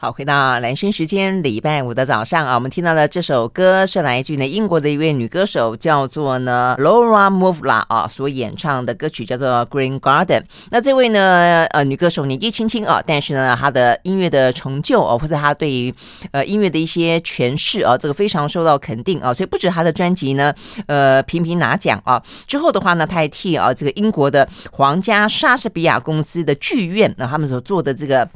好，回到蓝轩时间，礼拜五的早上啊，我们听到的这首歌是来自于呢英国的一位女歌手，叫做呢 Laura Mvula 啊，所演唱的歌曲叫做《Green Garden》。那这位呢，呃，女歌手年纪轻轻啊，但是呢，她的音乐的成就哦，或者她对于呃音乐的一些诠释啊，这个非常受到肯定啊，所以不止她的专辑呢，呃，频频拿奖啊。之后的话呢，她还替啊这个英国的皇家莎士比亚公司的剧院，那他们所做的这个。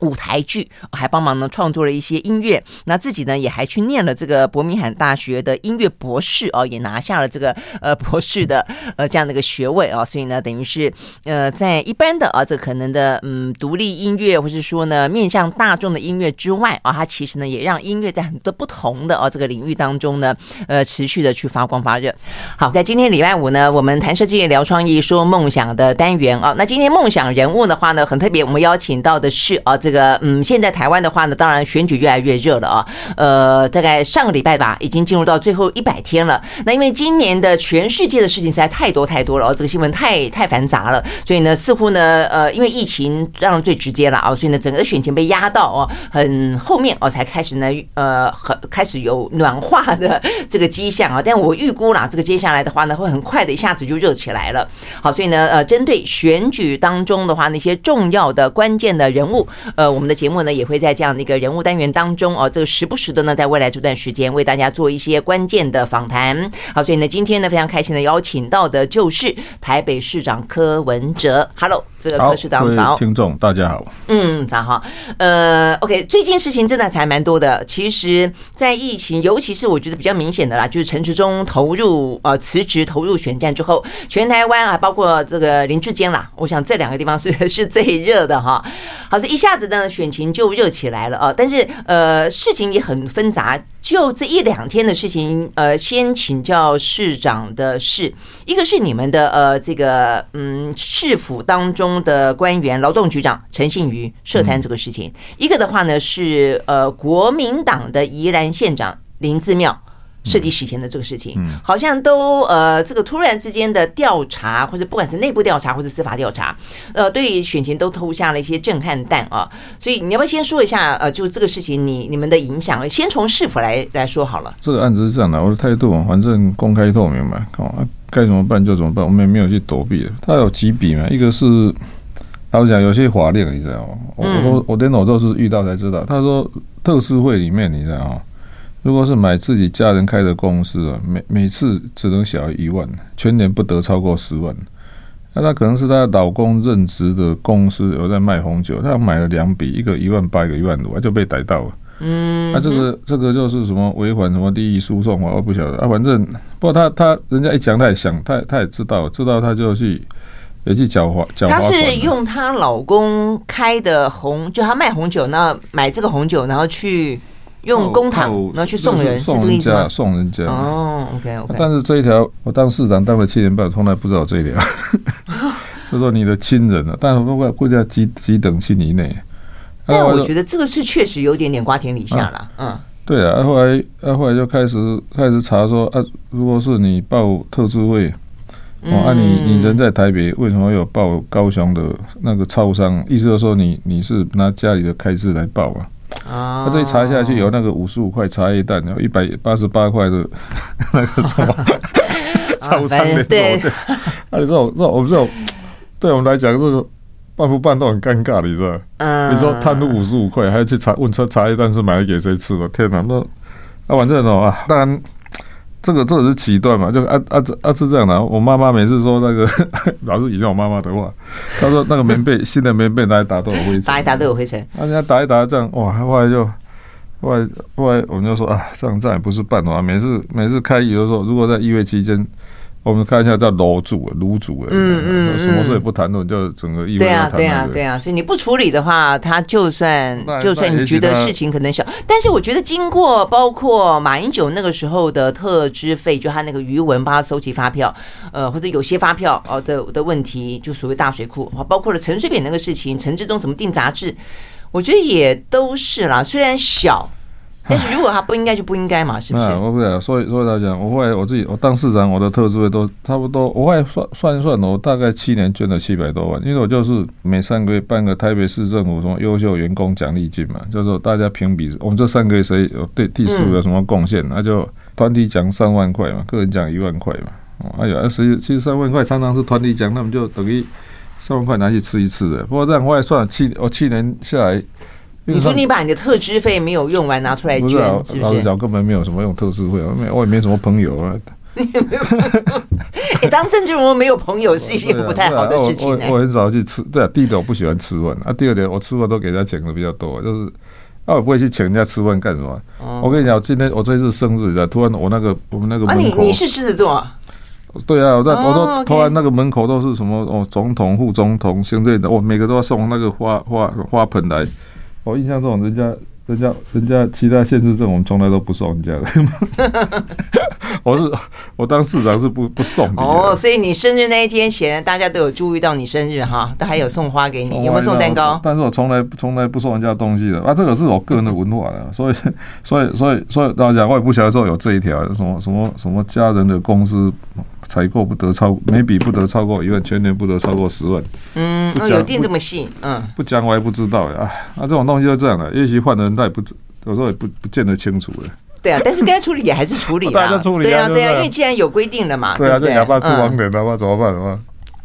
舞台剧还帮忙呢创作了一些音乐，那自己呢也还去念了这个伯明翰大学的音乐博士哦，也拿下了这个呃 博士的呃这样的一个学位哦，所以呢等于是呃在一般的啊这可能的嗯独立音乐或是说呢面向大众的音乐之外啊，他其实呢也让音乐在很多不同的哦这个领域当中呢呃持续的去发光发热。好，在今天礼拜五呢，我们谈设计聊创意说梦想的单元啊，那今天梦想人物的话呢很特别，我们邀请到的是啊。这个嗯，现在台湾的话呢，当然选举越来越热了啊。呃，大概上个礼拜吧，已经进入到最后一百天了。那因为今年的全世界的事情实在太多太多了哦，这个新闻太太繁杂了，所以呢，似乎呢，呃，因为疫情当然最直接了啊，所以呢，整个选情被压到哦，很后面哦才开始呢，呃，很开始有暖化的这个迹象啊。但我预估啦，这个接下来的话呢，会很快的一下子就热起来了。好，所以呢，呃，针对选举当中的话，那些重要的关键的人物，呃，我们的节目呢也会在这样的一个人物单元当中哦，这个时不时的呢，在未来这段时间为大家做一些关键的访谈。好，所以呢，今天呢非常开心的邀请到的就是台北市长柯文哲。Hello，这个柯市长早，听众大家好。嗯，早哈。呃，OK，最近事情真的才蛮多的。其实，在疫情，尤其是我觉得比较明显的啦，就是陈时中投入呃辞职投入选战之后，全台湾啊，包括这个林志坚啦，我想这两个地方是是最热的哈。好，这一下子呢。选情就热起来了啊！但是呃，事情也很纷杂。就这一两天的事情，呃，先请教市长的事，一个是你们的呃这个嗯市府当中的官员，劳动局长陈信瑜涉贪这个事情；一个的话呢是呃国民党的宜兰县长林自妙。涉及洗钱的这个事情，好像都呃，这个突然之间的调查，或者不管是内部调查或者司法调查，呃，对选情都投下了一些震撼弹啊。所以你要不要先说一下，呃，就这个事情你你们的影响，先从市府来来说好了。这个案子是这样的，我的态度，反正公开透明嘛，啊，该怎么办就怎么办，我们也没有去躲避的。他有几笔嘛，一个是他讲有些法令，你知道吗？我我我连我都是遇到才知道。他说特殊会里面，你知道吗？如果是买自己家人开的公司啊，每每次只能小于一万，全年不得超过十万。那他可能是他老公任职的公司有在卖红酒，他买了两笔，一个一万八，一个一万五，他就被逮到了。嗯，啊这个这个就是什么违反什么利益输送啊？我不晓得啊，反正不过他他人家一讲，他也想，他他也知道，知道他就去也去狡猾狡猾。他是用她老公开的红，就他卖红酒，那买这个红酒，然后去。用公堂然后去送人，送人家，送人家。哦，OK OK。但是这一条，我当市长当了七年半，从来不知道这一条。就说你的亲人啊，但是不过估计几几等亲以内。但我觉得这个是确实有点点瓜田李下了。嗯，对啊。后来，后来就开始开始查说啊，如果是你报特殊会，哦，啊，你你人在台北，为什么有报高雄的那个超商？意思就是说你你是拿家里的开支来报啊？啊，他这一查下去有那个五十五块茶叶蛋，然后一百八十八块的 那个超 超商的，对，啊，你知道，知道，我不知道，对我们来讲，这个办不办都很尴尬，你知道？嗯，你说贪污五十五块，还要去查问车茶叶蛋是买来给谁吃的？天哪，那啊，反正哦啊，当然。这个这个是起段嘛，就啊啊啊是这样的。我妈妈每次说那个 老是引用我妈妈的话，她说那个棉被新的棉被拿来打都有灰尘，打一打都有灰尘。人家打一打这样哇，后来就后来后来我们就说啊，这样这样也不是办法。每次每次开议的时候，如果在议会期间。我们看一下叫楼主、炉主，嗯嗯，什么事也不谈论，就整个议会。对啊，对啊，对啊，所以你不处理的话，他就算就算你觉得事情可能小，但是我觉得经过包括马英九那个时候的特支费，就他那个余文帮他收集发票，呃，或者有些发票哦的的问题，就所谓大水库，包括了陈水扁那个事情，陈志忠怎么订杂志，我觉得也都是啦，虽然小。但是如果他不应该，就不应该嘛，是不是？我不知道，所以所以来讲，我后来我自己我当市长，我的特助费都差不多。我后来算算一算，我大概七年捐了七百多万，因为我就是每三个月办个台北市政府什么优秀员工奖励金嘛，就是说大家评比，我们这三个月谁有对第四有什么贡献，那就团体奖三万块嘛，个人奖一万块嘛。哦哎呀，实际其实三万块常常是团体奖，那么就等于三万块拿去吃一次的。不过这样我也算了七，我七年下来。你说你把你的特支费没有用完拿出来捐，是不是？老实讲，根本没有什么用特支费，我也没什么朋友啊。你也没有朋友？哎，当政治人物没有朋友是一件不太好的事情。我我很少去吃，对啊，第一点我不喜欢吃饭啊，第二点我吃饭都给人家请的比较多，就是啊，我不会去请人家吃饭干什么？我跟你讲，今天我这次生日，突然我那个我们那个门口，你你是狮子座？对啊，我在我都突然那个门口都是什么哦，总统、副总统、行政的，我每个都要送那个花花花盆来。我印象中，人家、人家、人家其他县市政，我们从来都不送人家的。我是我当市长是不不送的。哦，所以你生日那一天，显然大家都有注意到你生日哈，都还有送花给你，有没有送蛋糕？但是我从来从来不送人家东西的啊，这个是我个人的文化的，所以所以所以所以大家讲，我也不晓得说有这一条什么什么什么家人的公司。采购不得超，每笔不得超过一万，全年不得超过十万。嗯，哦，有定这么细，嗯，不讲我还不知道呀。啊，这种东西就这样的，也许换人他也不，有时候也不不见得清楚了。对啊，但是该处理也还是处理 啊。对啊，对啊，因为既然有规定了嘛，对啊，对，哑巴吃黄连，哑巴怎么办？怎么办？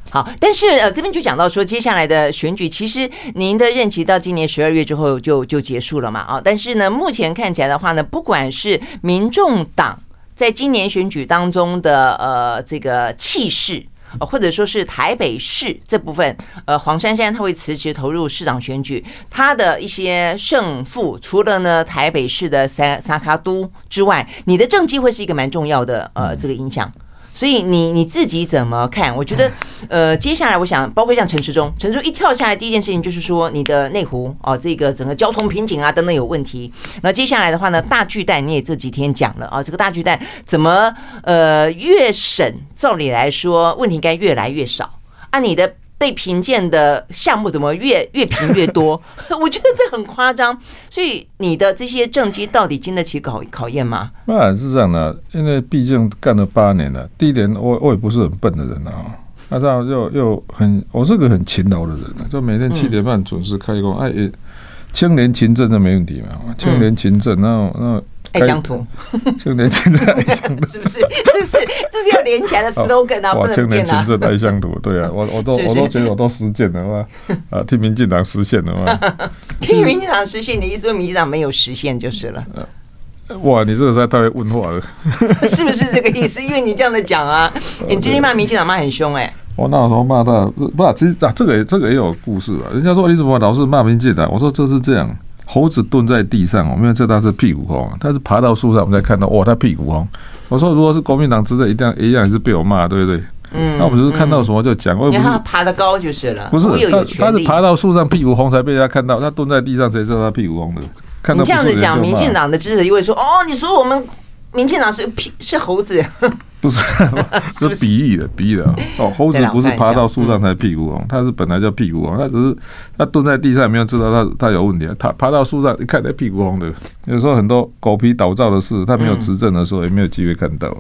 好，但是呃，这边就讲到说，接下来的选举，其实您的任期到今年十二月之后就就结束了嘛，啊，但是呢，目前看起来的话呢，不管是民众党。在今年选举当中的呃这个气势，或者说是台北市这部分，呃黄珊珊她会辞职投入市长选举，她的一些胜负，除了呢台北市的三三卡都之外，你的政绩会是一个蛮重要的呃这个影响。所以你你自己怎么看？我觉得，呃，接下来我想，包括像陈时中，陈时中一跳下来，第一件事情就是说，你的内湖哦，这个整个交通瓶颈啊等等有问题。那接下来的话呢，大巨蛋你也这几天讲了啊，这个大巨蛋怎么呃越审，照理来说问题应该越来越少。按你的。被评鉴的项目怎么越越评越多？我觉得这很夸张。所以你的这些政绩到底经得起考考验吗？那是这样的，因为毕竟干了八年了。第一年，我我也不是很笨的人啊，那这样又又很，我是个很勤劳的人，就每天七点半准时开工。哎，青年勤政这没问题嘛？青年勤政，那那。爱乡土，青年勤政爱乡土，是不是？这是这是要连起来的 slogan 啊！哇，青年勤政爱乡土，对啊，我我都我都觉得我都实践了嘛，啊，替民进党实现了嘛，替民进党实现，你意思说民进党没有实现就是了？哇，你这个实在太问话了，是不是这个意思？因为你这样子讲啊，你今天骂民进党骂很凶哎，我那时候骂他，不是，其实啊，这个这个也有故事啊。人家说你怎么老是骂民进党？我说这是这样。猴子蹲在地上，我们知道它是屁股红，它是爬到树上，我们才看到哇，它屁股红。我说，如果是国民党执政，一定一样也是被我骂，对不对？嗯，那我们就是看到什么就讲。我、嗯、不是爬得高就是了，不是他，他是爬到树上屁股红才被人家看到，他蹲在地上谁知道他屁股红的？看到你这样子讲，民进党的支持就会说：哦，你说我们民进党是屁是猴子。不是，是比翼的，比喻的哦。猴子不是爬到树上才屁股红，它是本来叫屁股红，它只是它蹲在地上，没有知道它它有问题。它爬到树上一看，它屁股红的。有时候很多狗皮倒灶的事，它没有执政的时候，也没有机会看到。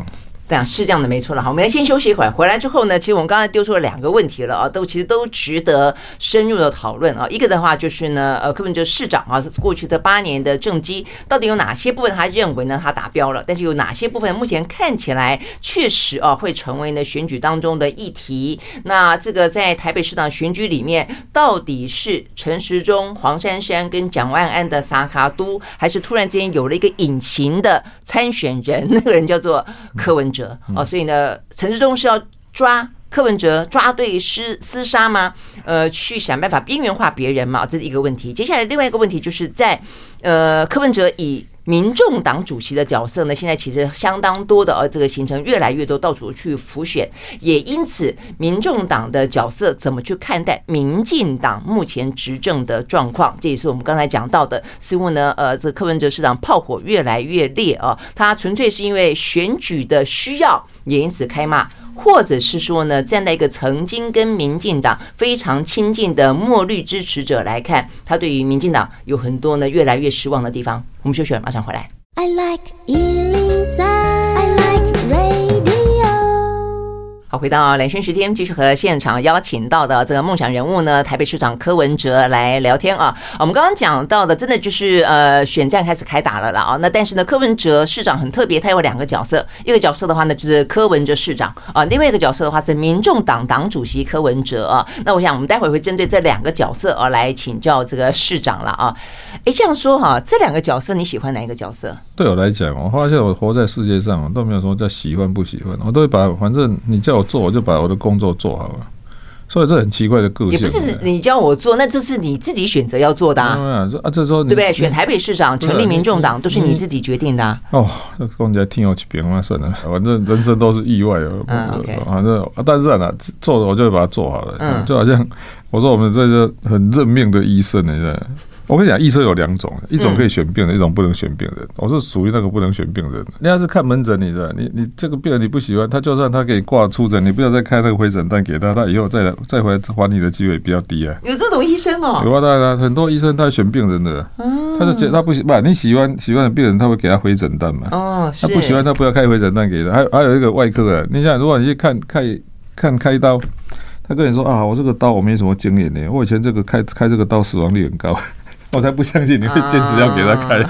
这样是这样的，没错了。好，我们先休息一会儿。回来之后呢，其实我们刚才丢出了两个问题了啊，都其实都值得深入的讨论啊。一个的话就是呢，呃，柯文哲市长啊，过去的八年的政绩到底有哪些部分他认为呢他达标了？但是有哪些部分目前看起来确实啊会成为呢选举当中的议题？那这个在台北市长选举里面，到底是陈时中、黄珊珊跟蒋万安的三脚督，还是突然之间有了一个隐形的参选人？那个人叫做柯文哲。哦，所以呢，陈志忠是要抓柯文哲，抓对厮厮杀吗？呃，去想办法边缘化别人嘛，这是一个问题。接下来另外一个问题就是在呃，柯文哲以民众党主席的角色呢，现在其实相当多的，呃，这个行程越来越多，到处去浮选，也因此，民众党的角色怎么去看待民进党目前执政的状况？这也是我们刚才讲到的。似乎呢，呃，这柯文哲市长炮火越来越烈啊，他纯粹是因为选举的需要，也因此开骂或者是说呢，站在一个曾经跟民进党非常亲近的墨绿支持者来看，他对于民进党有很多呢越来越失望的地方。我们休息了，马上回来。I like 好，回到连线时间，继续和现场邀请到的这个梦想人物呢，台北市长柯文哲来聊天啊。我们刚刚讲到的，真的就是呃，选战开始开打了了啊。那但是呢，柯文哲市长很特别，他有两个角色，一个角色的话呢，就是柯文哲市长啊，另外一个角色的话是民众党党主席柯文哲啊。那我想我们待会会针对这两个角色啊来请教这个市长了啊。哎，这样说哈，这两个角色你喜欢哪一个角色？对我来讲，我发现我活在世界上，我都没有说叫喜欢不喜欢，我都会把反正你叫我。做我就把我的工作做好了，所以这很奇怪的个性。也不是你叫我做，那这是你自己选择要做的啊。啊，这时候对不对？选台北市长、成立民众党，都是你自己决定的。哦，那公家听我去别嘛算了，反正人生都是意外哦。嗯，反正但是啊，做的我就会把它做好了。嗯，就好像我说我们这个很认命的医生呢。我跟你讲，医生有两种，一种可以选病人，一种不能选病人。我是属于那个不能选病人。你要是看门诊，你的你你这个病人你不喜欢，他就算他给你挂出诊，你不要再开那个回诊单给他，他以后再来再回来还你的机会比较低啊。有这种医生哦？有啊，当然很多医生他选病人的，他就觉得他不喜不，你喜欢喜欢的病人，他会给他回诊单嘛。哦，他不喜欢他不要开回诊单给他。还有还有一个外科的，你想如果你去看开看开刀，他跟你说啊，我这个刀我没什么经验呢，我以前这个开开这个刀死亡率很高。我才不相信你会坚持要给他开，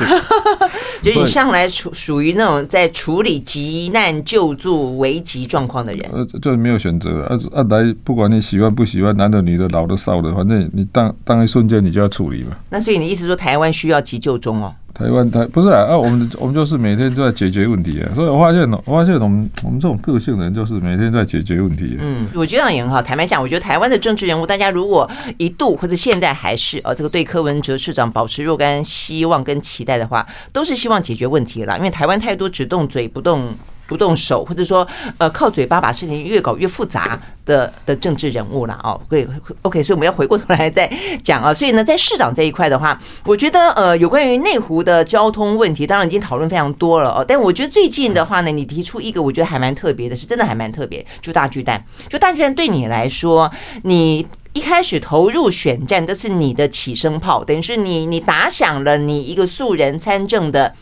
就你向来处属于那种在处理急难救助危急状况的人，呃，就是没有选择啊啊！来，不管你喜欢不喜欢，男的女的老的少的，反正你当当一瞬间你就要处理嘛。那所以你意思说台湾需要急救中哦？台湾台不是啊，啊，我们我们就是每天都在解决问题啊，所以我发现，我发现我们我们这种个性的人就是每天在解决问题。嗯，我觉得也很好。坦白讲，我觉得台湾的政治人物，大家如果一度或者现在还是呃这个对柯文哲市长保持若干希望跟期待的话，都是希望解决问题啦，因为台湾太多只动嘴不动。不动手，或者说，呃，靠嘴巴把事情越搞越复杂的的政治人物了哦。对，OK，所以我们要回过头来再讲啊。所以呢，在市长这一块的话，我觉得呃，有关于内湖的交通问题，当然已经讨论非常多了哦。但我觉得最近的话呢，你提出一个我觉得还蛮特别的，是真的还蛮特别，就大巨蛋。就大巨蛋对你来说，你一开始投入选战，这是你的起声炮，等于是你你打响了你一个素人参政的。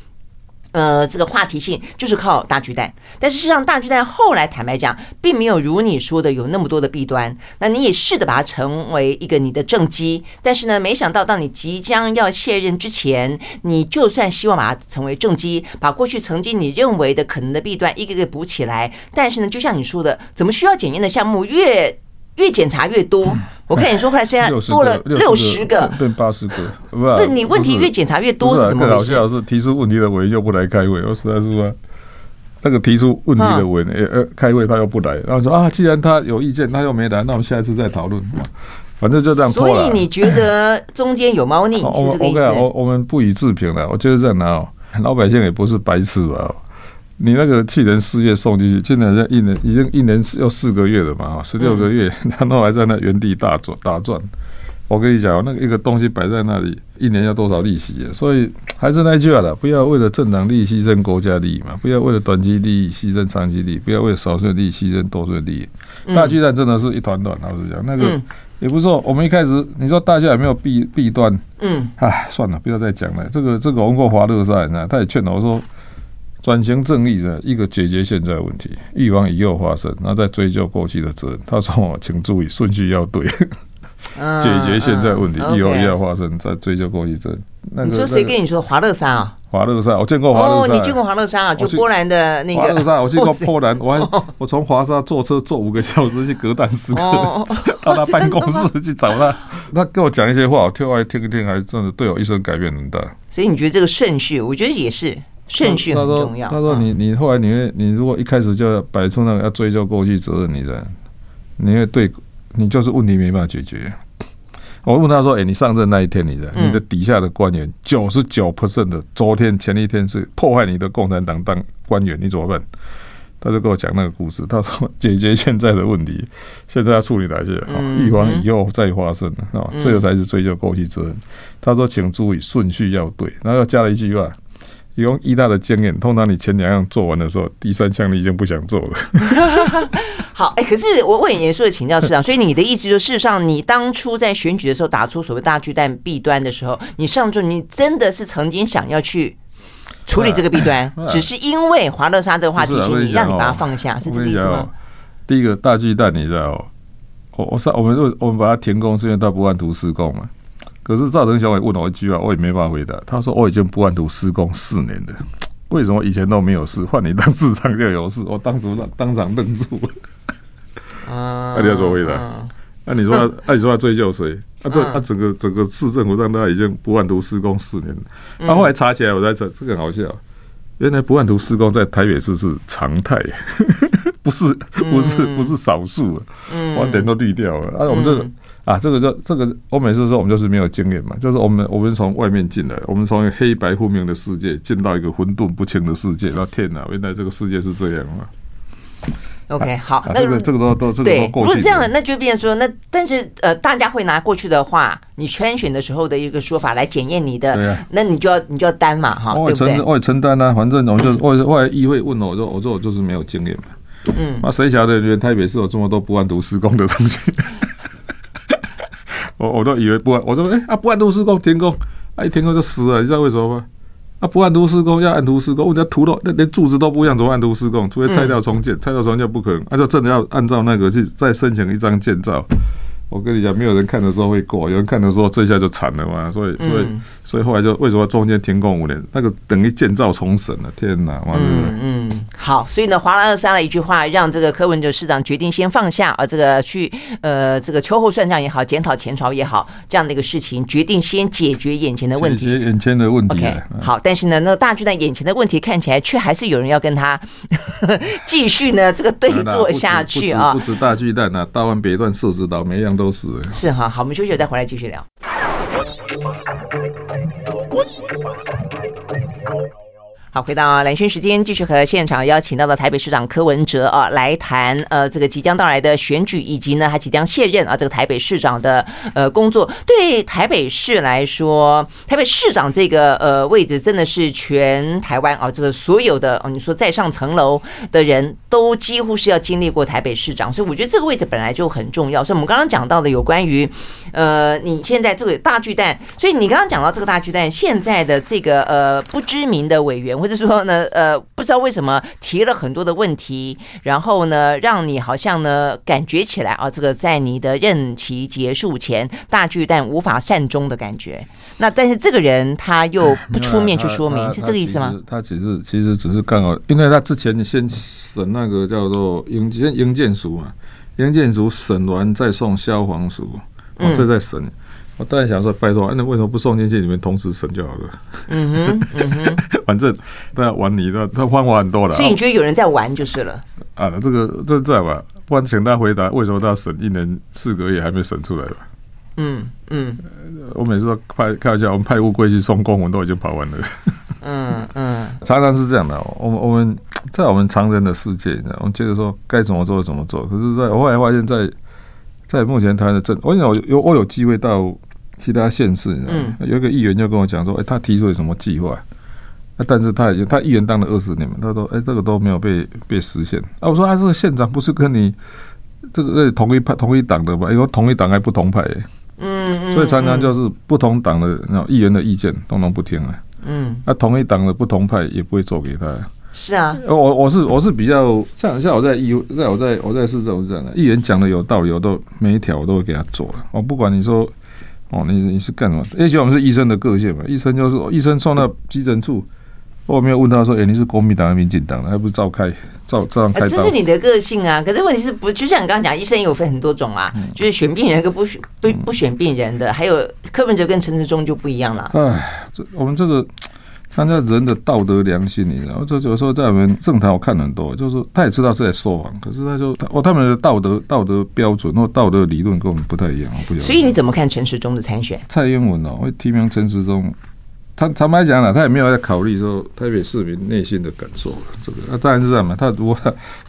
呃，这个话题性就是靠大巨蛋，但是事实上，大巨蛋后来坦白讲，并没有如你说的有那么多的弊端。那你也试着把它成为一个你的政绩，但是呢，没想到到你即将要卸任之前，你就算希望把它成为政绩，把过去曾经你认为的可能的弊端一个个补起来，但是呢，就像你说的，怎么需要检验的项目越越检查越多？我看你说后来现在多了六十个，变八十个，不是你问题越检查越多是怎么回事？老谢老师提出问题的委员又不来开会，我实在是说，那个提出问题的委员呃开会他又不来，然后说啊，既然他有意见他又没来，那我们下一次再讨论，反正就这样拖了。所以你觉得 中间有猫腻是这个意思？我我们不予置评了。我觉得这样哦，老百姓也不是白痴吧。你那个去年四月送进去，现在在一年已经一年要四个月了嘛，十六个月，他都还在那原地打转打转。我跟你讲，那个一个东西摆在那里，一年要多少利息啊？所以还是那句话了，不要为了政党利益牺牲国家利益嘛，不要为了短期利益牺牲长期利益，不要为了少数利益牺牲多数利益。大巨蛋真的是一团乱，老实讲，那个也不是说。我们一开始你说大家有没有弊弊端？嗯，唉，算了，不要再讲了。这个这个，我问过华乐山啊，他也劝我说。转型正义的一个解决现在问题，预防以后发生，然后再追究过去的责任。他说：“我请注意顺序要对，解决现在问题，以后要发生，再追究过去责任。”那个、你说谁跟你说华乐山啊？华乐山，我见过华乐山。哦，你见过华乐山啊？就波兰的那个华乐山，我去过波兰，我 还我从华沙坐车坐五个小时去格但斯克，到他办公室去找他。他跟我讲一些话，我听来听一听，还真的对我一生改变很大。所以你觉得这个顺序，我觉得也是。顺序很重要。他说：“你你后来你会你如果一开始就要摆出那个要追究过去责任，你的你会对你就是问题没办法解决。”我问他说：“哎，你上任那一天，你的你的底下的官员九十九 percent 的昨天前一天是破坏你的共产党当官员，你怎么办？”他就跟我讲那个故事。他说：“ 解决现在的问题，现在要处理哪些？预防以后再发生啊，这个才是追究过去责任。”他说：“请注意顺序要对。”然后又加了一句话。用一大的经验，通常你前两样做完的时候，第三项你已经不想做了。好，哎、欸，可是我我很严肃的请教市长，所以你的意思就是，事实上你当初在选举的时候打出所谓大巨蛋弊端的时候，你上周你真的是曾经想要去处理这个 弊端，只是因为华乐沙这个话题，是你让你把它放下，是这个意思吗？第一个大巨蛋，你知道，我我上我们我们把它停工，是因为它不按图施工嘛。可是赵腾小伟问我一句话，我也没办法回答。他说：“我已经不按图施工四年了，为什么以前都没有事，换你当市长就有事？”我当时当当场愣住了。啊，那你要怎么回答？那你说，那你说他追究谁？啊，对，啊，整个整个市政府让他已经不按图施工四年了。他后来查起来，我在这这个很好笑，原来不按图施工在台北市是常态，不是不是不是少数，晚点都滤掉了。啊，我们这个。啊，这个就这个，我每次说我们就是没有经验嘛，就是我们我们从外面进来，我们从黑白分明的世界进到一个混沌不清的世界，那天哪，原来这个世界是这样嘛？OK，好，啊、那这个这个都都这个都过去。如果这样，那就变成说，那但是呃，大家会拿过去的话，你圈选的时候的一个说法来检验你的，对啊，那你就要你就要担嘛，哈，对不对？我也承担啊，反正我就我后来议会问了，我说我说我就是没有经验嘛，嗯，那谁晓得原台北市有这么多不按图施工的东西？我我都以为不按，我说哎啊不按图施工停工，啊一停工就死了，你知道为什么吗？啊不按图施工要按图施工，人家图都那连柱子都不一样，怎么按图施工？除非拆掉重建，拆掉重建不可能，那、啊、就真的要按照那个去再申请一张建造。我跟你讲，没有人看的时候会过，有人看的时候这下就惨了嘛。所以，所以，所以后来就为什么中间停工五年？那个等于建造重审了。天哪！嗯嗯，好。所以呢，华乐莎的一句话，让这个柯文哲市长决定先放下啊，这个去呃，这个秋后算账也好，检讨前朝也好，这样的一个事情，决定先解决眼前的问题。解决眼前的问题。OK，好。但是呢，那个大巨蛋眼前的问题看起来，却还是有人要跟他继续呢这个对坐下去啊。不止大巨蛋啊，大湾北段设置岛每一样都是。是哈，好，我们休息了再回来继续聊。我喜欢，我喜欢。好，回到蓝轩时间，继续和现场邀请到的台北市长柯文哲啊来谈呃这个即将到来的选举，以及呢他即将卸任啊这个台北市长的呃工作。对台北市来说，台北市长这个呃位置真的是全台湾啊这个所有的你说再上层楼的人都几乎是要经历过台北市长，所以我觉得这个位置本来就很重要。所以我们刚刚讲到的有关于呃你现在这个大巨蛋，所以你刚刚讲到这个大巨蛋现在的这个呃不知名的委员。或者说呢，呃，不知道为什么提了很多的问题，然后呢，让你好像呢感觉起来啊，这个在你的任期结束前，大巨蛋无法善终的感觉。那但是这个人他又不出面去说明，是这个意思吗？他其实其实只是刚好，因为他之前先审那个叫做营建营建署嘛，营建署审完再送消防署，哦，这再审。我当然想说，拜托，那为什么不送进去？你们同时审就好了。嗯哼，嗯哼，反正大家玩你的，他方法很多了。所以你觉得有人在玩就是了？啊，这个这这样吧，不然请他回答，为什么他审一年四个月还没审出来吧？嗯嗯，我每次都派开玩笑，我们派乌龟去送公文都已经跑完了。嗯嗯，常常是这样的。我们我们在我们常人的世界，你知道，我们觉得说该怎么做怎么做。可是，在我后来发现，在在目前台湾的政，我有有我有机会到。其他县市，嗯，有一个议员就跟我讲说，哎，他提出了什么计划？但是他已经他议员当了二十年嘛，他说，哎，这个都没有被被实现。啊，我说，他这个县长不是跟你这个同一派同一党的吧？因为同一党还不同派，嗯，所以常常就是不同党的那议员的意见通通不听啊，嗯，那同一党的不同派也不会做给他。是啊，我我是我是比较像像我在议在我在我在市政府这样的议员讲的有道理，我都每一条我都会给他做了。我不管你说。哦，你你是干什么？而且我们是医生的个性嘛，医生就是医生送到急诊处，我没有问他说，哎，你是国民党还是民进党的？还不是照开，照照样开刀。这是你的个性啊，可是问题是不就像你刚刚讲，医生也有分很多种啊，就是选病人跟不选不不选病人的，还有柯文哲跟陈时中就不一样了。哎，这我们这个。看在人的道德良心，你知道，这有时候在我们政坛我看很多，就是他也知道是在说谎，可是他就哦，他们的道德道德标准或道德理论跟我们不太一样。所以你怎么看陈时中的参选？蔡英文哦，会提名陈时中，他坦白讲了，他也没有在考虑说台北市民内心的感受。这个那当然是这样嘛，他如果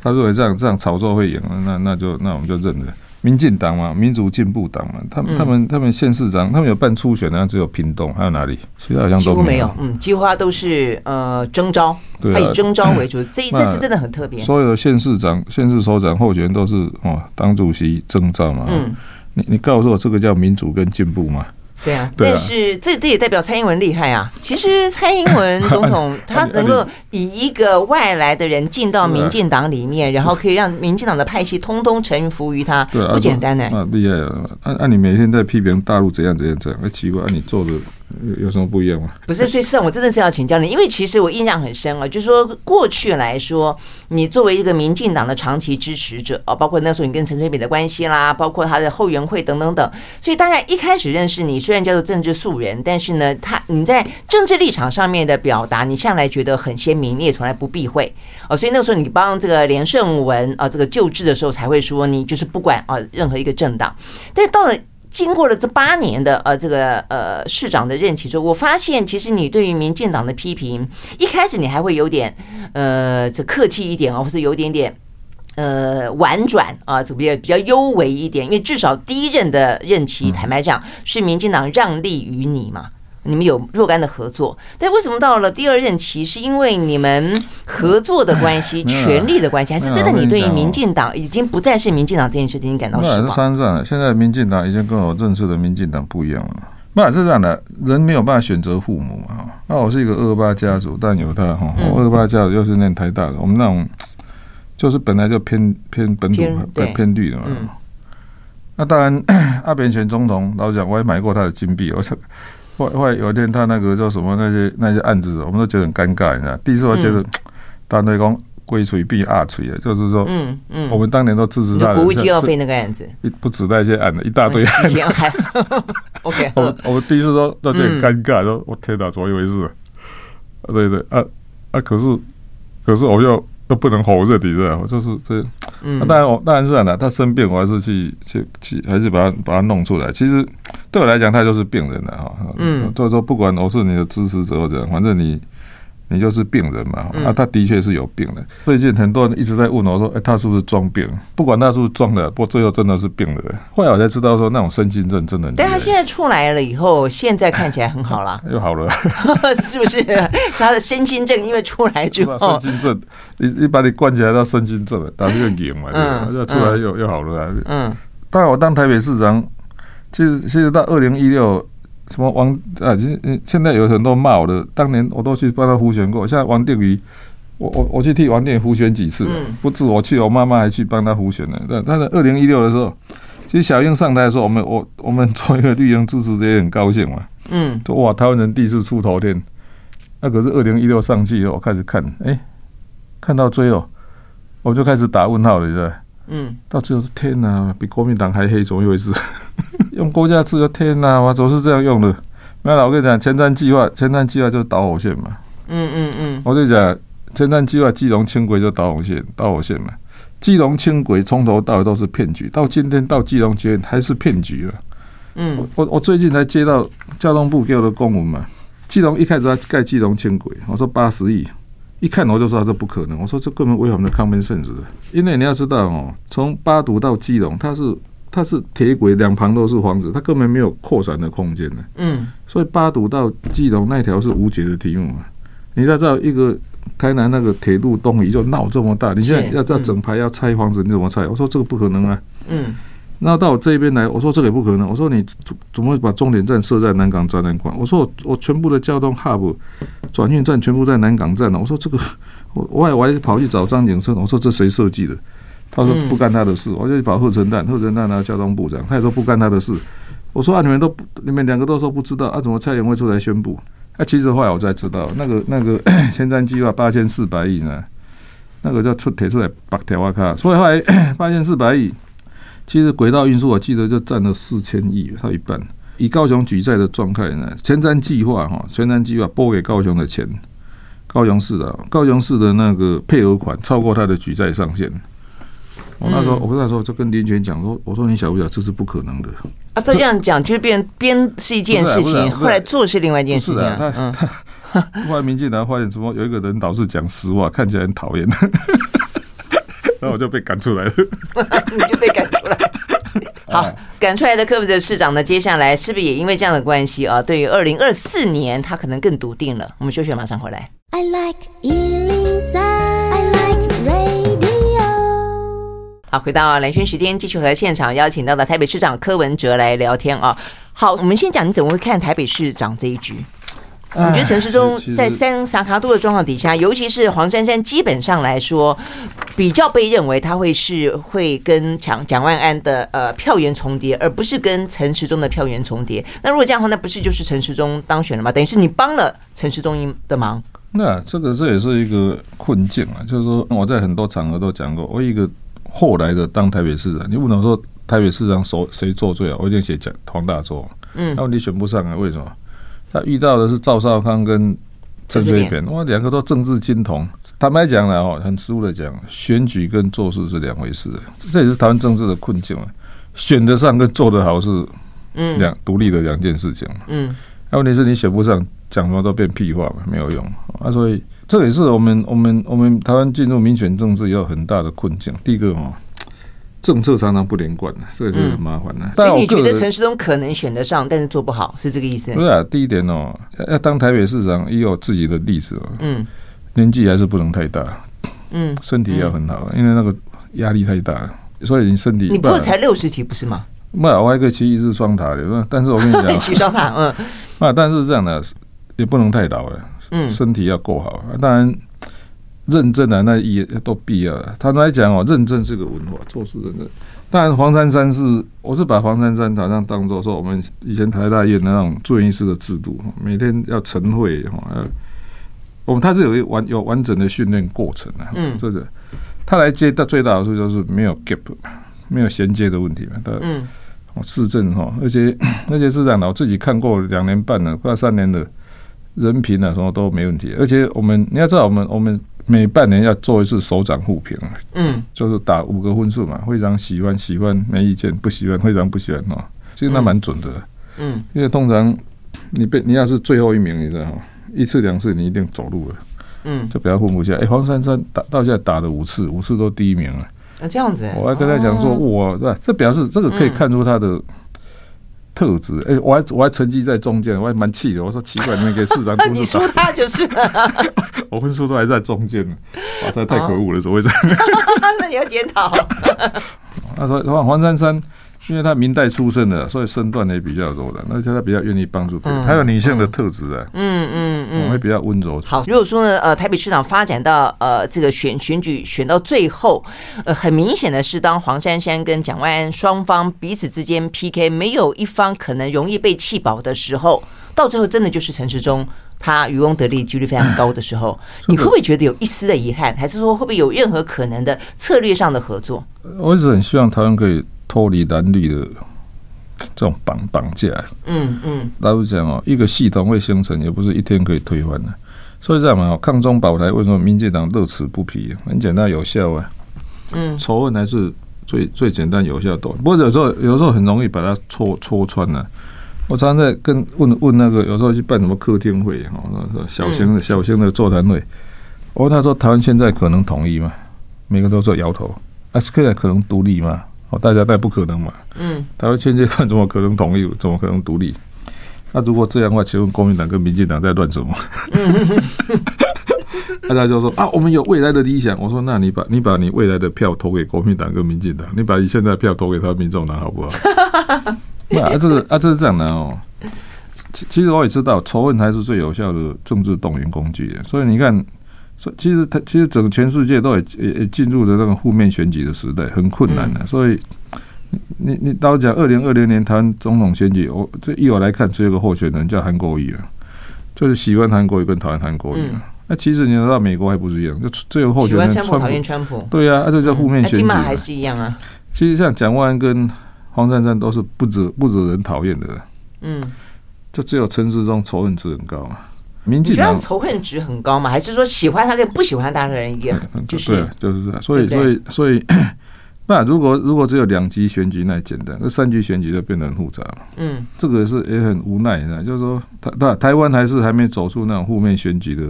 他如果这样这样炒作会赢，那那就那我们就认了。民进党嘛，民主进步党嘛，他们、嗯、他们他们县市长，他们有办初选的，只有屏东，还有哪里？其他好像都没有。嗯，几乎都是呃征召，他、啊、以征召为主。这一次是真的很特别。所有的县市长、县市首长候选人都是哦，党主席征召嘛。嗯，你你告诉我，这个叫民主跟进步吗？对啊，但是这这也代表蔡英文厉害啊！其实蔡英文总统 他能够以一个外来的人进到民进党里面，然后可以让民进党的派系通通臣服于他，不简单呢。啊，厉害啊！按按你每天在批评大陆怎样怎样怎样，哎，奇怪，按你做的。有有什么不一样吗？不是，所以是我真的是要请教你，因为其实我印象很深啊，就是说过去来说，你作为一个民进党的长期支持者啊，包括那时候你跟陈水扁的关系啦，包括他的后援会等等等，所以大家一开始认识你，虽然叫做政治素人，但是呢，他你在政治立场上面的表达，你向来觉得很鲜明，你也从来不避讳啊，所以那个时候你帮这个连胜文啊这个就职的时候，才会说你就是不管啊任何一个政党，但到了。经过了这八年的呃这个呃市长的任期之后，我发现其实你对于民进党的批评，一开始你还会有点呃这客气一点啊，或者有点点呃婉转啊，怎么也比较优微一点，因为至少第一任的任期，坦白讲是民进党让利于你嘛。你们有若干的合作，但为什么到了第二任期，是因为你们合作的关系、权力的关系，还是真的你对于民进党已经不再是民进党这件事情感到失望？是山上，现在民进党已经跟我认识的民进党不一样了。那是这样的，人没有办法选择父母嘛。那我是一个二八家族，但有他哈，我二八家族又是念台大的，我们那种就是本来就偏偏本土、偏偏绿的嘛。那当然，阿扁选总统，老实讲，我也买过他的金币，我后后来有一天，他那个叫什么那些那些案子，我们都觉得很尴尬，你知道？第一次我觉得，单位讲归锤必二锤的，就是说，嗯嗯，我们当年都支持他的。国务机要费那个案子，不止那些案子，一大堆案子。还 OK，我我们第一次都都觉得很尴尬，说我天哪，怎么一回事？对对啊啊！可是可是我又。都不能否认，你知道，我就是这，嗯，当然我当然是这样的，他生病，我还是去去去，还是把他把他弄出来。其实对我来讲，他就是病人了哈，嗯，所以说不管我是你的支持者或者，反正你。你就是病人嘛，啊，他的确是有病的。最近很多人一直在问我说，哎，他是不是装病？不管他是不是装的，不过最后真的是病了。后来我才知道说，那种身心症真的。但他现在出来了以后，现在看起来很好了，又好了，是不是？他的身心症因为出来之后，身心症，你你把你关起来，到身心症，打这个瘾嘛，对吧？要出来又又好了。嗯，当然我当台北市长，其实其实到二零一六。什么王啊？现现在有很多骂我的，当年我都去帮他呼选过。现在王定宇，我我我去替王定宇辅选几次，不止我去，我妈妈还去帮他呼选呢。但但是二零一六的时候，其实小英上台的时候，我们我我们做一个绿营支持者也很高兴嘛。嗯，说哇，台湾人第一次出头天。那可是二零一六上去以后，我开始看，哎，看到最后，我就开始打问号了，你知道？嗯，到最后是天哪，比国民党还黑，怎么回事？用国家资源，天哪，我总是这样用的。没有，我跟你讲，前瞻计划，前瞻计划就是导火线嘛。嗯嗯嗯，我就讲前瞻计划，基隆轻轨就导火线，导火线嘛。基隆轻轨从头到尾都是骗局，到今天到基隆捷运还是骗局了。嗯，我我最近才接到交通部给我的公文嘛，基隆一开始要盖基隆轻轨，我说八十亿。一看我就说这不可能，我说这根本违反我们的 common sense 的，因为你要知道哦，从八堵到基隆，它是它是铁轨，两旁都是房子，它根本没有扩展的空间的。嗯，所以八堵到基隆那条是无解的题目嘛。你要知道一个台南那个铁路东移就闹这么大，你现在要要整排要拆房子，你怎么拆？我说这个不可能啊。嗯。那到我这边来，我说这个也不可能。我说你怎怎么会把终点站设在南港展览馆？我说我我全部的交通 hub 转运站全部在南港站呢。我说这个 我我还我还跑去找张景生，我说这谁设计的？他说不干他的事。我就去找贺陈旦，贺陈旦那交通部长，他也说不干他的事。我说啊，你们都不，你们两个都说不知道啊？怎么蔡英文出来宣布？啊，其实后来我才知道，那个那个 前瞻计划八千四百亿呢，那个叫出铁出来白条啊卡，所以后来 八千四百亿。其实轨道运输，我记得就占了四千亿，差一半。以高雄举债的状态呢，前瞻计划哈，前瞻计划拨给高雄的钱，高雄市的高雄市的那个配额款超过他的举债上限。我那时候，我跟他说，就跟林权讲说，我说你晓不晓，这是不可能的。啊，这样讲就是变编是一件事情，后来做是另外一件事情。他他后来民进党发现什么？有一个人老是讲实话，看起来很讨厌。然后我就被赶出来了，你就被赶。好，赶出来的柯文哲市长呢，接下来是不是也因为这样的关系啊？对于二零二四年，他可能更笃定了。我们休息，马上回来。I like 103, I like radio。好，回到蓝轩时间，继续和现场邀请到的台北市长柯文哲来聊天啊。好，我们先讲你怎么会看台北市长这一局？你觉得陈时中在三萨卡多的状况底下，尤其是黄珊珊，基本上来说，比较被认为他会是会跟蒋蒋万安的呃票源重叠，而不是跟陈时中的票源重叠。那如果这样的话，那不是就是陈时中当选了吗？等于是你帮了陈时中的忙。那这个这也是一个困境啊，就是说我在很多场合都讲过，我一个后来的当台北市长，你不能说台北市长谁谁做最啊，我一定写蒋黄大洲。嗯，那问题选不上啊？为什么？他遇到的是赵少康跟陈水扁，哇，两个都政治金童。坦白讲了哦，很实务的讲，选举跟做事是两回事。这也是台湾政治的困境啊。选得上跟做得好是两独立的两件事情。嗯，那问题是你选不上，讲什么都变屁话嘛，没有用啊。所以这也是我们我们我们台湾进入民选政治也有很大的困境。第一个哦。政策常常不连贯，所以就很麻烦了。所以你觉得陈时中可能选得上，但是做不好，是这个意思？不是啊，第一点哦，要当台北市长也有自己的历史哦。嗯，年纪还是不能太大。嗯，身体要很好，因为那个压力太大了，所以你身体你不是才六十几不是吗？那，我还可以骑一次双塔的，但是我跟你讲，骑双塔，嗯，那，但是这样的也不能太老了，嗯，身体要够好，当然。认证啊，那也都必要了。他们来讲哦，认证是个文化，做事认证。当然，黄珊珊是，我是把黄珊珊好像当做说我们以前台大院的那种住院医师的制度，每天要晨会哈，我们他是有一完有完整的训练过程啊。嗯，这个他来接的最大好处就是没有 gap，没有衔接的问题嘛。他嗯，市政哈，而且 而且是这样的，我自己看过两年半了，快三年的人品啊什么都没问题。而且我们你要知道，我们我们。每半年要做一次首长互评，嗯，就是打五个分数嘛，非常喜欢，喜欢没意见，不喜欢，非常不喜欢哦。其实那蛮准的，嗯，因为通常你被你要是最后一名，你知道吗？一次两次你一定走路了，嗯，就比较混不下。哎，黄珊珊打到现在打了五次，五次都第一名了，啊，这样子，我还跟他讲说，哇，对？这表示这个可以看出他的。特质哎、欸，我还我还沉寂在中间，我还蛮气的。我说奇怪，你们给市长 你输他就是，我分数都还在中间呢，哇塞，太可恶了，怎么会这样？那你要检讨。他说黄黄珊珊。因为他明代出生的，所以身段也比较柔软，而且他比较愿意帮助别人，还有女性的特质啊，嗯嗯嗯，我会比较温柔。好，如果说呢，呃，台北市长发展到呃这个选选举选到最后，呃，很明显的是，当黄珊珊跟蒋万安双方彼此之间 PK，没有一方可能容易被弃保的时候，到最后真的就是陈时中他渔翁得利几率非常高的时候，你会不会觉得有一丝的遗憾，还是说会不会有任何可能的策略上的合作？我一直很希望台湾可以。脱离蓝绿的这种绑绑架，嗯嗯，老实讲哦，一个系统会形成，也不是一天可以推翻的。所以这样嘛，抗中保台，为什么民进党乐此不疲？很简单有效啊，嗯，仇恨还是最最简单有效的。不过有时候有时候很容易把它戳戳穿了。我常常在跟问问那个，有时候去办什么客厅会哈，小型的小型的座谈会，我问他说：“台湾现在可能统一吗？”每个都说摇头。啊，现在可能独立吗？哦，大家带不可能嘛。嗯，台湾现阶段怎么可能统一？怎么可能独立？那如果这样的话，请问国民党跟民进党在乱什么？大家就说啊，我们有未来的理想。我说，那你把你把你未来的票投给国民党跟民进党，你把你现在的票投给他民众党，好不好？啊，这是啊，这是这样的哦。其其实我也知道，仇恨才是最有效的政治动员工具。所以你看。所以其实他其实整个全世界都也也也进入了那个负面选举的时代，很困难的。所以你你到讲二零二零年台湾总统选举，我这依我来看，只有个候选人叫韩国瑜了，就是喜欢韩国瑜跟讨厌韩国瑜。啊那其实你知道美国还不是一样，就这个候选人川普讨厌川普，对呀，那就叫负面选举。那还是一样啊。其实像蒋万安跟黄珊珊都是不惹不惹人讨厌的。嗯，就只有陈世忠仇恨值很高嘛。民进党仇恨值很高吗？还是说喜欢他跟不喜欢他的人一样？就是对，就是这样。所以，所以，所以，那如果如果只有两级选举那简单，那三级选举就变得很复杂。嗯，这个是也很无奈的，就是说，台台台湾还是还没走出那种负面选举的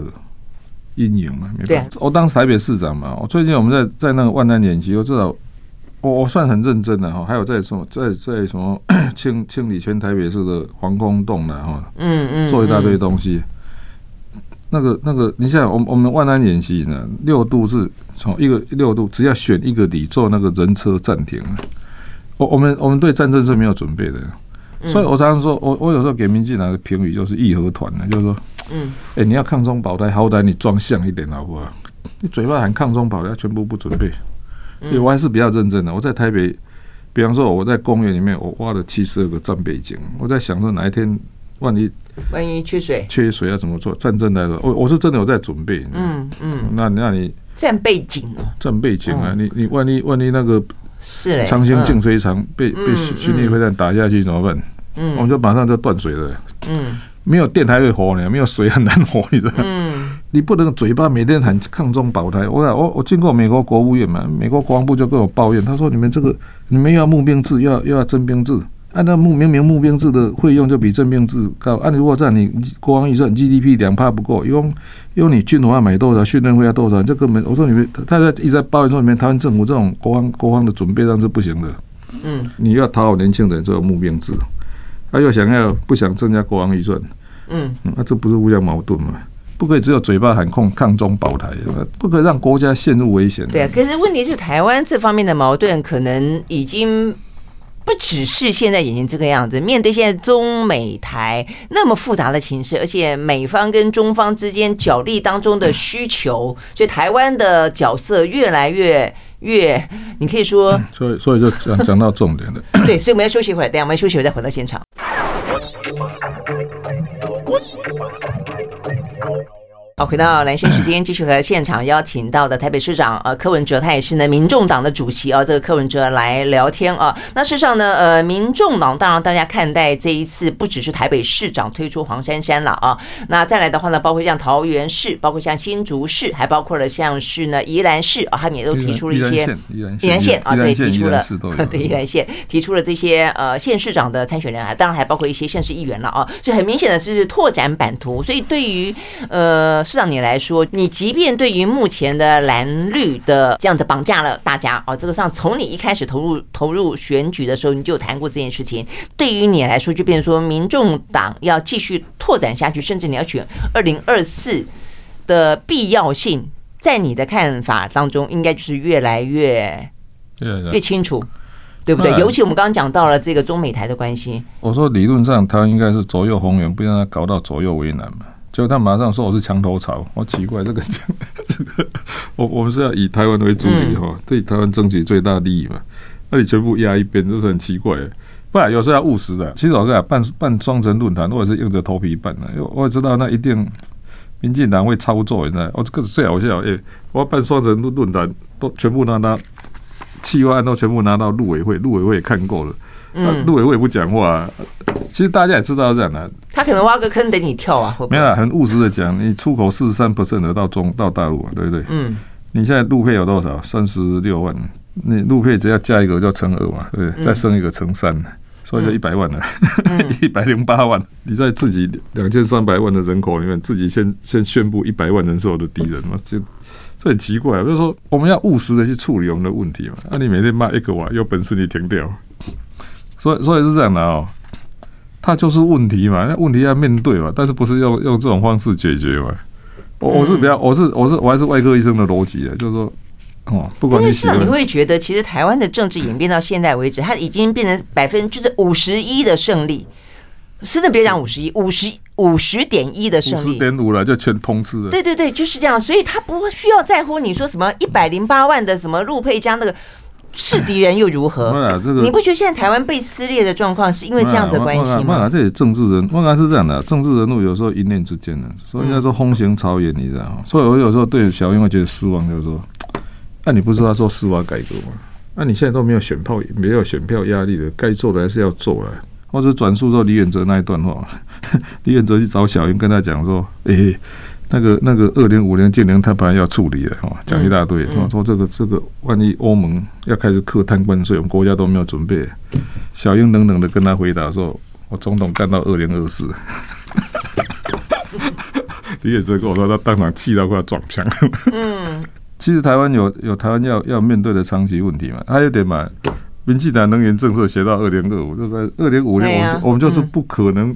阴影嘛。对，我当台北市长嘛，我最近我们在在那个万安演习，我至少我我算很认真的哈，还有在什么在在什么 清清理全台北市的防空洞的哈，嗯嗯，做一大堆东西。那个那个，你想，我我们万安演习呢，六度是从一个六度，只要选一个里做那个人车暂停。我我们我们对战争是没有准备的，所以我常常说，我我有时候给民进党的评语就是义和团呢，就是说，嗯，哎，你要抗中保台，好歹你装像一点好不好？你嘴巴喊抗中保台，全部不准备。我还是比较认真的。我在台北，比方说我在公园里面，我挖了七十二个战备井。我在想说哪一天，万一万一缺水，缺水要怎么做？战争来了，我我是真的有在准备。嗯嗯，那那你战备景啊？战备景啊！你你万一万一那个是长兴净水厂被被巡弋飞弹打下去怎么办？嗯，我们就马上就断水了。嗯。没有电还会活呢，没有水很难活，你知道吗？嗯，你不能嘴巴每天喊抗中保台。我我我经过美国国务院嘛，美国国防部就跟我抱怨，他说你们这个你们要募兵制，要又要征兵制，按照募明明募兵制的费用就比征兵制高。按如果在你国防预算 GDP 两趴不够，用用你军火要买多少，训练费要多少，这根本我说你们他在一直在抱怨说你们台湾政府这种国防国防的准备上是不行的。嗯，你要讨好年轻人，做募兵制，他又想要不想增加国防预算。嗯，那这不是互相矛盾吗？不可以只有嘴巴喊控抗中保台，不可以让国家陷入危险。对啊，可是问题是台湾这方面的矛盾可能已经不只是现在眼前这个样子。面对现在中美台那么复杂的情势，而且美方跟中方之间角力当中的需求，所以台湾的角色越来越越，你可以说，嗯、所以所以就讲讲到重点了。对，所以我们要休息一会儿，等下我们休息一会儿再回到现场。好，回到蓝轩时间，继续和现场邀请到的台北市长呃柯文哲，他也是呢民众党的主席啊。这个柯文哲来聊天啊。那事实上呢，呃，民众党当然大家看待这一次不只是台北市长推出黄珊珊了啊。那再来的话呢，包括像桃园市，包括像新竹市，还包括了像是呢宜兰市啊，他们也都提出了一些宜兰县啊，对，提出了对宜兰县提出了 这些呃县市长的参选人啊，当然还包括一些县市议员了啊。所以很明显的是拓展版图。所以对于呃。市长你来说，你即便对于目前的蓝绿的这样子绑架了大家哦，这个上从你一开始投入投入选举的时候，你就谈过这件事情。对于你来说，就变成说，民众党要继续拓展下去，甚至你要选二零二四的必要性，在你的看法当中，应该就是越来越越清楚，对不对？尤其我们刚刚讲到了这个中美台的关系，我说理论上他应该是左右逢源，不让他搞到左右为难嘛。就他马上说我是墙头草，我奇怪这个 这个，我我们是要以台湾为主体哈，对台湾争取最大利益嘛，那你全部压一边，这是很奇怪。不然有时候要务实的。其实我跟你讲，办办双城论坛，我也是硬着头皮办的，因为我也知道那一定民进党会操作，你知道？我这个最好笑，哎，我要办双城论论坛，都全部拿到企划案都全部拿到陆委会，陆委会也看过了。嗯，陆委会也不讲话。其实大家也知道这样的，他可能挖个坑等你跳啊。没有，啊很务实的讲，你出口四十三 percent 的到中到大陆，对不对？嗯。你现在陆配有多少？三十六万。你陆配只要加一个叫乘二嘛，对不对？再升一个乘三，所以就一百万了，一百零八万。你在自己两千三百万的人口里面，自己先先宣布一百万人是我的敌人嘛？就这很奇怪。就是说，我们要务实的去处理我们的问题嘛。那你每天骂一个瓦，有本事你停掉。所以，所以是这样的哦，它就是问题嘛，那问题要面对嘛，但是不是用用这种方式解决嘛？我我是比较，我是我是我还是外科医生的逻辑啊，就是说，哦，不管但是你会觉得，其实台湾的政治演变到现在为止，它已经变成百分之五十一的胜利，真的别讲五十一，五十五十点一的胜利，五十点五了就全通吃了。对对对，就是这样，所以他不需要在乎你说什么一百零八万的什么陆配江那个。是敌人又如何？你不觉得现在台湾被撕裂的状况是因为这样的关系吗？这里政治人，我感觉是这样的，政治人物有时候一念之间的，所以人家说风行草野，你知道吗？所以我有时候对小英会觉得失望，就是说，那你不是要做司法改革吗？那你现在都没有选票，没有选票压力的，该做的还是要做了。或者转述说李远哲那一段话，李远哲去找小英，跟他讲说，诶。那个那个二零五零建零碳排要处理了，哦，讲一大堆，说说这个这个，万一欧盟要开始课碳关税，我们国家都没有准备。小英冷冷的跟他回答说：“我总统干到二零二四。”李远哲跟我说，他当场气到快要撞墙。嗯，其实台湾有有台湾要要面对的长期问题嘛，还有点嘛，民进党能源政策写到二零二五，就在二零五年，我们我们就是不可能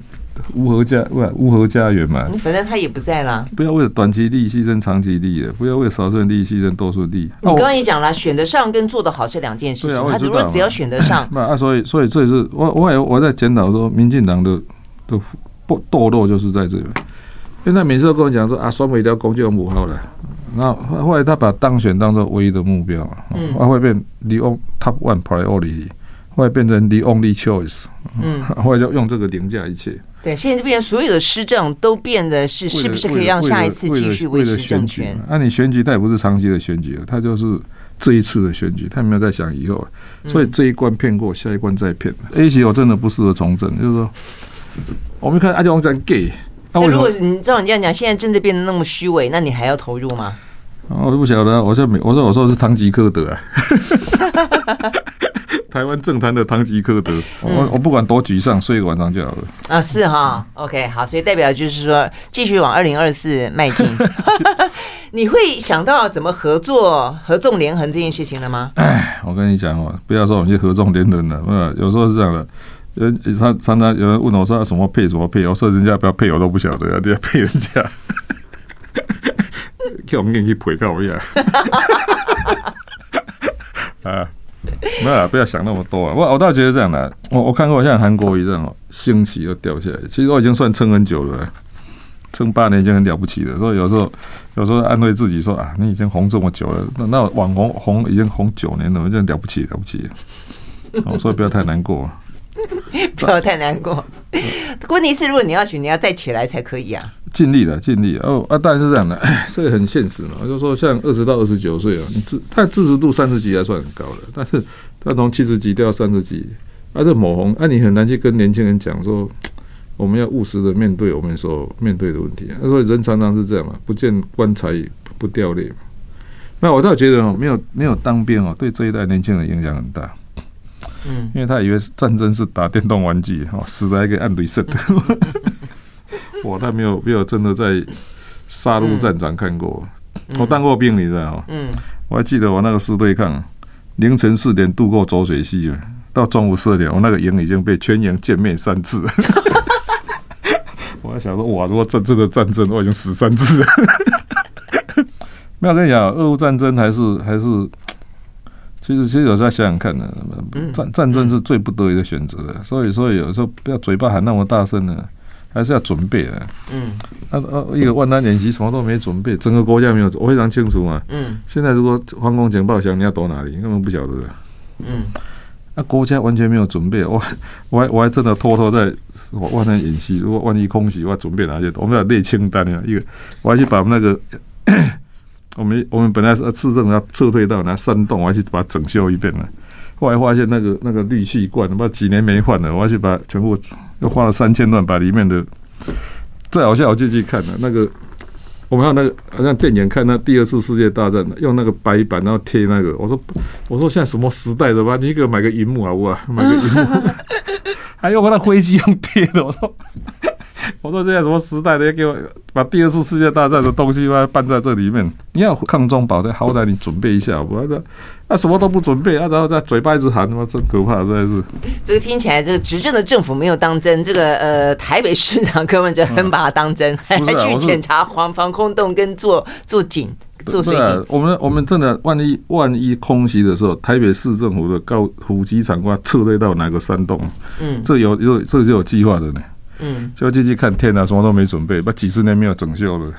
无核家不乌合家园嘛。反正他也不在了，不要为了短期利益牺牲长期利益，不要为了少数人利益牺牲多数利益。你刚刚也讲了，选得上跟做得好是两件事情。他如果只要选得上，那啊，所以所以这也是我我也我在检讨说，民进党的的堕堕落就是在这里。现在每次都跟我讲说啊，双北一定要攻击五号了。那后来他把当选当做唯一的目标，嗯，会变 the top one priority，会变成 the only choice，嗯，后来就用这个凌驾一切。对，现在就变成所有的施政都变得是是不是可以让下一次继续维持政权？那、啊、你选举它也不是长期的选举了，它就是这一次的选举，他没有在想以后，所以这一关骗过，下一关再骗。A 席我真的不适合从政，就是说，我们看阿中在 gay。那如果你照你这样讲，现在政治变得那么虚伪，那你还要投入吗？我都不晓得，我说没，我说我说的是唐吉诃德啊，台湾政坛的唐吉诃德，我我不管多沮丧，睡一个晚上就好了。啊，是哈，OK，好，所以代表就是说，继续往二零二四迈进。你会想到怎么合作、合纵连横这件事情了吗？哎，我跟你讲哦，不要说我们去合纵连横了，有时候是这样的。人常常常有人问我说什么配什么配，我说人家不要配我都不晓得，你要配人家，叫我们给你配到我呀！啊，没有，不要想那么多啊！我我倒觉得这样的，我我看过像韩国瑜这样兴起又掉下来，其实我已经算撑很久了，撑八年已经很了不起了。所以有时候有时候安慰自己说啊，你已经红这么久了，那那网红红已经红九年了，这样了不起了不起。所以不要太难过。不要太难过。问题是，如果你要选，你要再起来才可以啊。尽力了，尽力哦啊，当然是这样的，这个很现实嘛。就是说，像二十到二十九岁啊，你支他支持度三十几还算很高了，但是他从七十几掉三十几，啊，这某红，啊，你很难去跟年轻人讲说，我们要务实的面对我们所面对的问题。所以人常常是这样嘛，不见棺材不掉泪。那我倒觉得哦，没有没有当兵哦，对这一代年轻人影响很大。嗯，因为他以为战争是打电动玩具，哦，死的还可以按 reset。我他没有没有真的在杀戮战场看过，我当过兵，你知道吗？嗯，我还记得我那个四对抗，凌晨四点渡过浊水溪，到中午十二点，我那个营已经被全营歼灭三次。我还想说，哇，如果真正的战争，我已经死三次了。没有跟你讲，俄乌战争还是还是。其实，其实有时候想想看呢，战战争是最不得已的选择的，所以，所以有时候不要嘴巴喊那么大声呢，还是要准备的。嗯，啊啊，一个万难演习，什么都没准备，整个国家没有，我非常清楚嘛。嗯，现在如果防空警报响，你要躲哪里？根本不晓得。嗯，那国家完全没有准备，我我还我还真的偷偷在万难演习，如果万一空袭，我要准备哪些？我们要列清单啊，一个我还去把那个。我们我们本来是市政要撤退到那山洞，我还去把它整修一遍呢。后来发现那个那个氯气罐，不知道几年没换了，我还去把全部又花了三千万把里面的。最好笑，我进去看了那个，我们还有那个好像电影看那第二次世界大战，用那个白板然后贴那个。我说我说现在什么时代的吧？你给我买个荧幕好不好？买个荧幕，还用那飞机用贴的。我说。我说现在什么时代的，要给我把第二次世界大战的东西把它搬在这里面。你要抗中保台，好歹你准备一下，不然那那什么都不准备，啊，然后在嘴巴一直喊，他妈真可怕，真的是。这个听起来，这个执政的政府没有当真。这个呃，台北市长柯文哲很把它当真，还还去检查防防空洞跟做做井做水警。我们我们真的万一万一空袭的时候，台北市政府的高虎击长官撤退到哪个山洞？嗯，这有有这就有计划的呢。嗯，就进去看天啊，什么都没准备，把几十年没有整修了。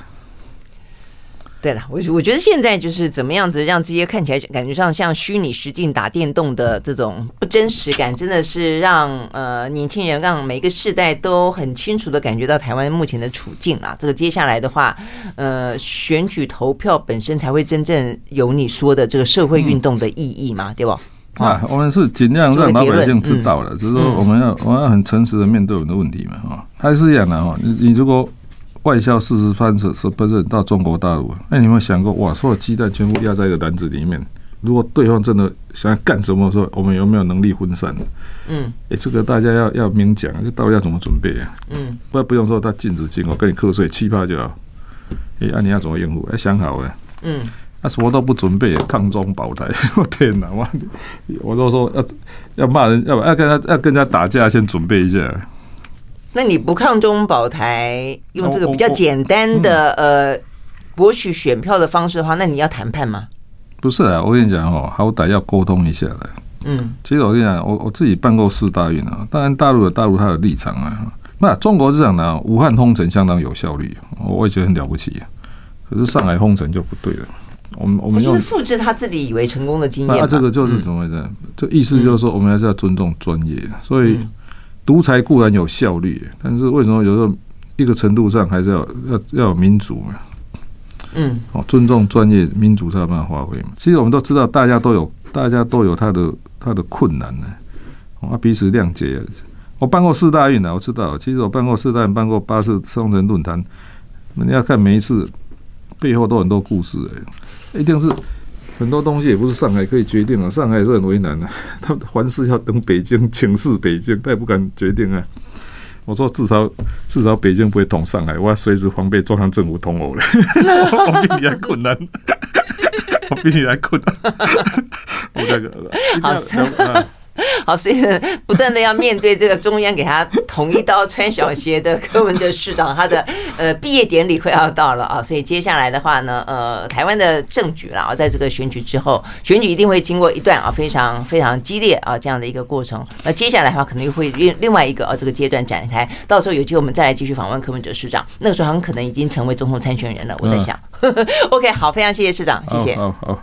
对了，我我觉得现在就是怎么样子让这些看起来感觉上像虚拟实境打电动的这种不真实感，真的是让呃年轻人让每个世代都很清楚的感觉到台湾目前的处境啊。这个接下来的话，呃，选举投票本身才会真正有你说的这个社会运动的意义嘛，对吧？啊，我们是尽量让老百姓知道了，就是说我们要我们要很诚实的面对我们的问题嘛，哈，还是一样的哈。你你如果外销四十番是是不是到中国大陆？那你有没有想过，哇，所有鸡蛋全部压在一个篮子里面，如果对方真的想要干什么的时候，我们有没有能力分散？嗯，哎，这个大家要要明讲，这到底要怎么准备啊？嗯，不不用说他禁止进，口跟你课税七八就好。哎，那你要怎么应付？哎，想好了。嗯。他什么都不准备，抗中保台，我天哪！我我都说要要骂人，要不要跟他要跟人家打架，先准备一下。那你不抗中保台，用这个比较简单的呃博取选票的方式的话，那你要谈判吗？不是啊，我跟你讲哦，好歹要沟通一下的。嗯，其实我跟你讲，我我自己办过四大运啊，当然大陆有大陆它的立场啊。那中国是讲呢，武汉封城相当有效率，我也觉得很了不起。可是上海封城就不对了。我们我们就是复制他自己以为成功的经验。那这个就是什么意思？这意思就是说，我们还是要尊重专业。所以独裁固然有效率，但是为什么有时候一个程度上还是要要要有民主嘛？嗯，哦，尊重专业，民主才有办法发挥嘛。其实我们都知道，大家都有大家都有他的他的困难呢，啊，彼此谅解。我办过四大运呢，我知道。其实我办过四大运，办过八次双城论坛。那你要看每一次背后都很多故事哎，一定是很多东西也不是上海可以决定啊，上海是很为难的，他凡事要等北京请示北京，他也不敢决定啊。我说至少至少北京不会捅上海，我要随时防备中央政府捅我了。我比你还困难，我比你还困难。我这个好。好，所以不断的要面对这个中央给他捅一刀穿小鞋的柯文哲市长，他的呃毕业典礼快要到了啊，所以接下来的话呢，呃，台湾的政局啦，在这个选举之后，选举一定会经过一段啊非常非常激烈啊这样的一个过程。那接下来的话，可能又会另另外一个啊这个阶段展开，到时候有机会我们再来继续访问柯文哲市长，那个时候很可能已经成为总统参选人了。我在想，OK，好，非常谢谢市长，谢谢。好好。